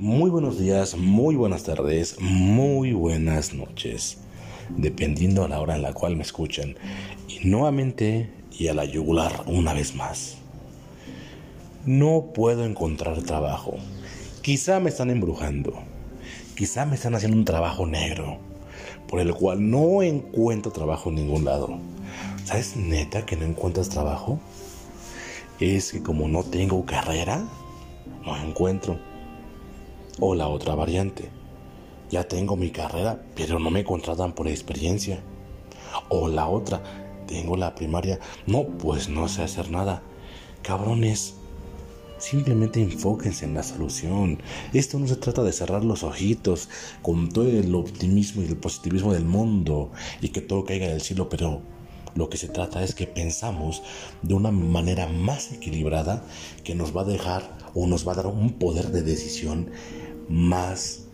Muy buenos días, muy buenas tardes, muy buenas noches, dependiendo a la hora en la cual me escuchan. Y nuevamente y a la yugular una vez más. No puedo encontrar trabajo. Quizá me están embrujando. Quizá me están haciendo un trabajo negro, por el cual no encuentro trabajo en ningún lado. ¿Sabes neta que no encuentras trabajo? Es que como no tengo carrera, no encuentro. O la otra variante. Ya tengo mi carrera, pero no me contratan por experiencia. O la otra, tengo la primaria. No, pues no sé hacer nada. Cabrones, simplemente enfóquense en la solución. Esto no se trata de cerrar los ojitos con todo el optimismo y el positivismo del mundo y que todo caiga del cielo, pero lo que se trata es que pensamos de una manera más equilibrada que nos va a dejar o nos va a dar un poder de decisión más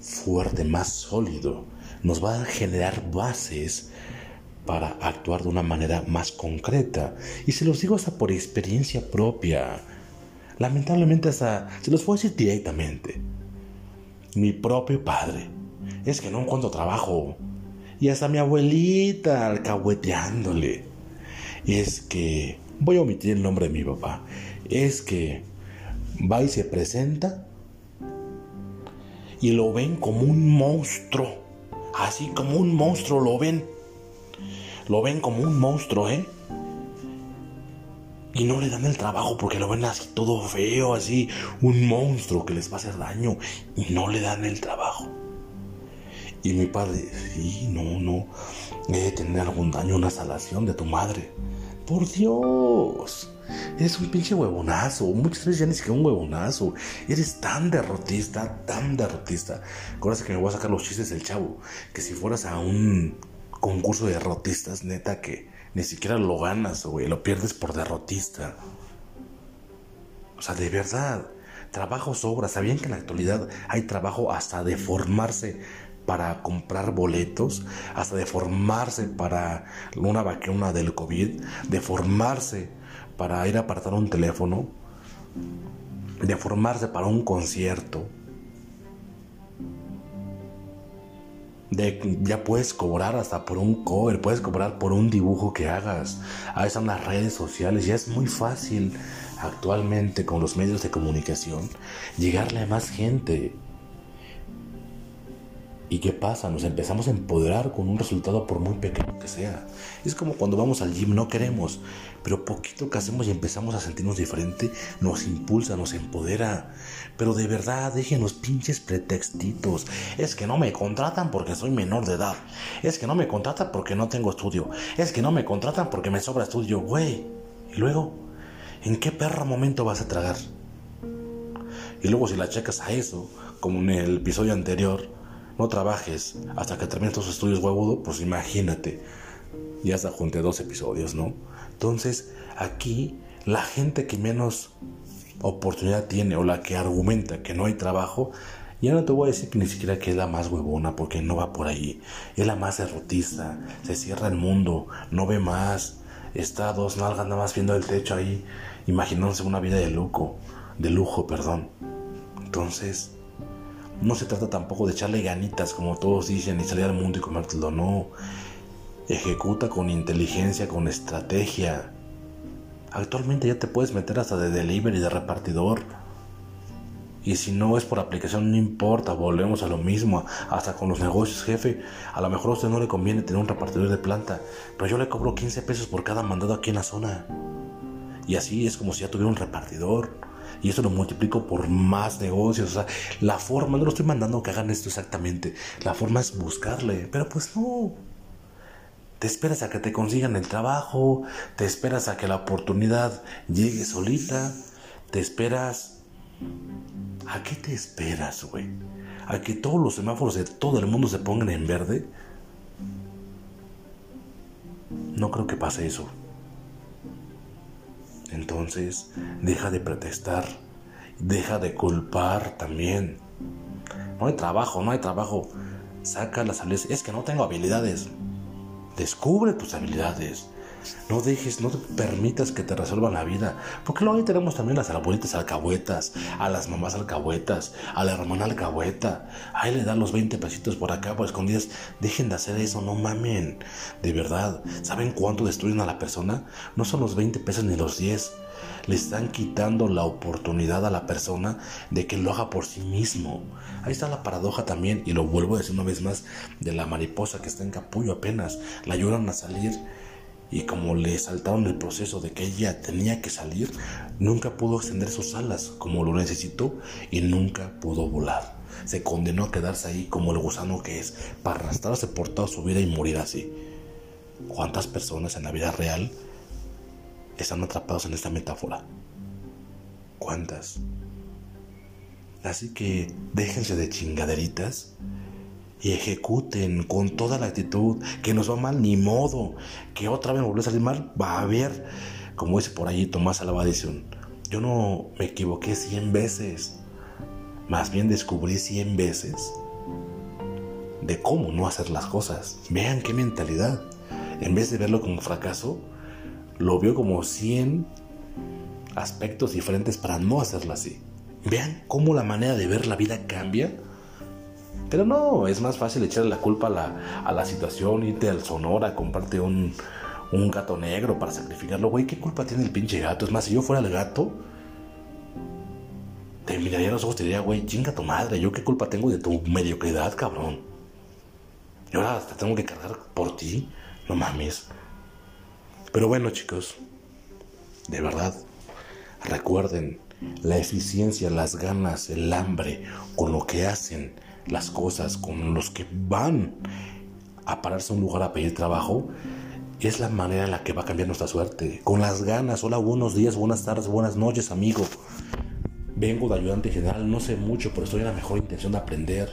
fuerte, más sólido. Nos va a generar bases para actuar de una manera más concreta. Y se los digo hasta por experiencia propia. Lamentablemente hasta, se los puedo decir directamente. Mi propio padre. Es que no encuentro trabajo. Y hasta mi abuelita alcahueteándole. Es que, voy a omitir el nombre de mi papá. Es que va y se presenta y lo ven como un monstruo. Así como un monstruo lo ven. Lo ven como un monstruo, ¿eh? Y no le dan el trabajo porque lo ven así todo feo, así, un monstruo que les va a hacer daño. Y no le dan el trabajo. Y mi padre, sí, no, no, debe tener algún daño, una salación de tu madre. Por Dios. Eres un pinche huevonazo. Muchas veces ya ni siquiera un huevonazo. Eres tan derrotista, tan derrotista. Acuérdate que me voy a sacar los chistes del chavo. Que si fueras a un concurso de derrotistas, neta, que ni siquiera lo ganas, güey. Lo pierdes por derrotista. O sea, de verdad. Trabajo sobra. ¿Sabían que en la actualidad hay trabajo hasta de formarse para comprar boletos, hasta de formarse para una vacuna del COVID, de formarse para ir a apartar un teléfono, de formarse para un concierto, de ya puedes cobrar hasta por un cover, puedes cobrar por un dibujo que hagas. Ahí están las redes sociales, ya es muy fácil actualmente con los medios de comunicación llegarle a más gente. ¿Y qué pasa? Nos empezamos a empoderar con un resultado por muy pequeño que sea. Es como cuando vamos al gym, no queremos, pero poquito que hacemos y empezamos a sentirnos diferente, nos impulsa, nos empodera. Pero de verdad, dejen los pinches pretextitos. Es que no me contratan porque soy menor de edad. Es que no me contratan porque no tengo estudio. Es que no me contratan porque me sobra estudio, güey. Y luego, ¿en qué perro momento vas a tragar? Y luego si la checas a eso, como en el episodio anterior, no trabajes hasta que termines tus estudios huevudo, pues imagínate. Ya hasta junté dos episodios, ¿no? Entonces, aquí la gente que menos oportunidad tiene o la que argumenta que no hay trabajo, ya no te voy a decir que ni siquiera que es la más huevona, porque no va por ahí. Es la más derrotista, se cierra el mundo, no ve más, está a dos nalgas nada más viendo el techo ahí, imaginándose una vida de lujo, de lujo, perdón. Entonces, no se trata tampoco de echarle ganitas, como todos dicen, y salir al mundo y comértelo, no. Ejecuta con inteligencia, con estrategia. Actualmente ya te puedes meter hasta de delivery, de repartidor. Y si no es por aplicación, no importa, volvemos a lo mismo. Hasta con los negocios, jefe. A lo mejor a usted no le conviene tener un repartidor de planta, pero yo le cobro 15 pesos por cada mandado aquí en la zona. Y así es como si ya tuviera un repartidor y eso lo multiplico por más negocios. O sea, la forma, no lo estoy mandando que hagan esto exactamente. La forma es buscarle, pero pues no. Te esperas a que te consigan el trabajo, te esperas a que la oportunidad llegue solita, te esperas... ¿A qué te esperas, güey? ¿A que todos los semáforos de todo el mundo se pongan en verde? No creo que pase eso. Entonces, deja de protestar, deja de culpar también. No hay trabajo, no hay trabajo. Saca las habilidades. Es que no tengo habilidades. Descubre tus habilidades. No dejes, no te permitas que te resuelvan la vida. Porque luego ahí tenemos también las abuelitas alcahuetas, a las mamás alcahuetas, a la hermana alcahueta. Ahí le dan los 20 pesitos por acá por escondidas. Dejen de hacer eso, no mamen. De verdad, ¿saben cuánto destruyen a la persona? No son los 20 pesos ni los 10 le están quitando la oportunidad a la persona de que lo haga por sí mismo. Ahí está la paradoja también, y lo vuelvo a decir una vez más, de la mariposa que está en capullo apenas. La ayudan a salir y como le saltaron el proceso de que ella tenía que salir, nunca pudo extender sus alas como lo necesitó y nunca pudo volar. Se condenó a quedarse ahí como el gusano que es, para arrastrarse por toda su vida y morir así. ¿Cuántas personas en la vida real están atrapados en esta metáfora. ¿Cuántas? Así que déjense de chingaderitas y ejecuten con toda la actitud que nos va mal, ni modo, que otra vez me a salir mal, va a haber, como dice por ahí Tomás Alaba yo no me equivoqué 100 veces, más bien descubrí 100 veces de cómo no hacer las cosas. Vean qué mentalidad. En vez de verlo como fracaso, lo vio como 100 aspectos diferentes para no hacerlo así. Vean cómo la manera de ver la vida cambia. Pero no, es más fácil echarle la culpa a la, a la situación, irte al Sonora, comprarte un, un gato negro para sacrificarlo. Güey, ¿qué culpa tiene el pinche gato? Es más, si yo fuera el gato, te miraría a los ojos y te diría, güey, chinga tu madre, ¿yo qué culpa tengo de tu mediocridad, cabrón? Y ahora te tengo que cargar por ti, no mames. Pero bueno chicos, de verdad, recuerden la eficiencia, las ganas, el hambre, con lo que hacen las cosas, con los que van a pararse a un lugar a pedir trabajo, es la manera en la que va a cambiar nuestra suerte. Con las ganas, hola, buenos días, buenas tardes, buenas noches, amigo. Vengo de ayudante general, no sé mucho, pero estoy en la mejor intención de aprender,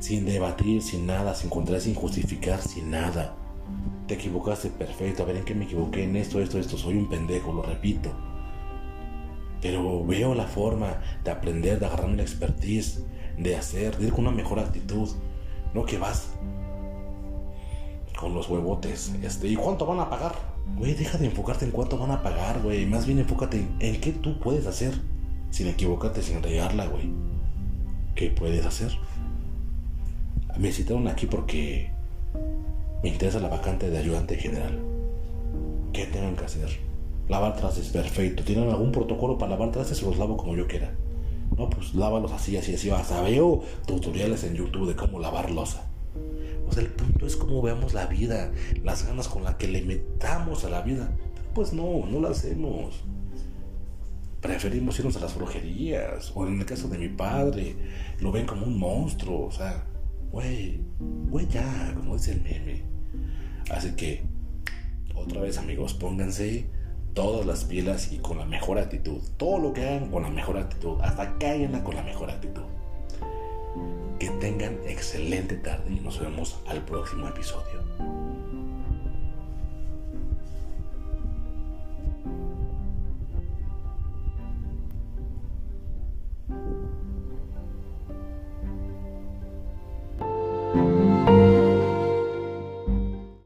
sin debatir, sin nada, sin encontrar, sin justificar, sin nada. Te equivocaste, perfecto. A ver en qué me equivoqué, en esto, esto, esto. Soy un pendejo, lo repito. Pero veo la forma de aprender, de agarrarme la expertise, de hacer, de ir con una mejor actitud. No que vas con los huevotes. Este, ¿Y cuánto van a pagar? Güey, deja de enfocarte en cuánto van a pagar, güey. Más bien enfócate en, qué tú puedes hacer. Sin equivocarte, sin regarla, güey. ¿Qué puedes hacer? Me citaron aquí porque me interesa la vacante de ayudante general. ¿Qué tengan que hacer? Lavar trastes, perfecto. ¿Tienen algún protocolo para lavar trastes los lavo como yo quiera? No, pues lávalos así, así, así. Hasta veo tutoriales en YouTube de cómo lavar losa. O sea, el punto es cómo veamos la vida, las ganas con las que le metamos a la vida. Pues no, no lo hacemos. Preferimos irnos a las brujerías. O en el caso de mi padre, lo ven como un monstruo. O sea, güey, güey ya, como dice el meme. Así que, otra vez amigos, pónganse todas las pilas y con la mejor actitud. Todo lo que hagan con la mejor actitud. Hasta cáiganla con la mejor actitud. Que tengan excelente tarde y nos vemos al próximo episodio.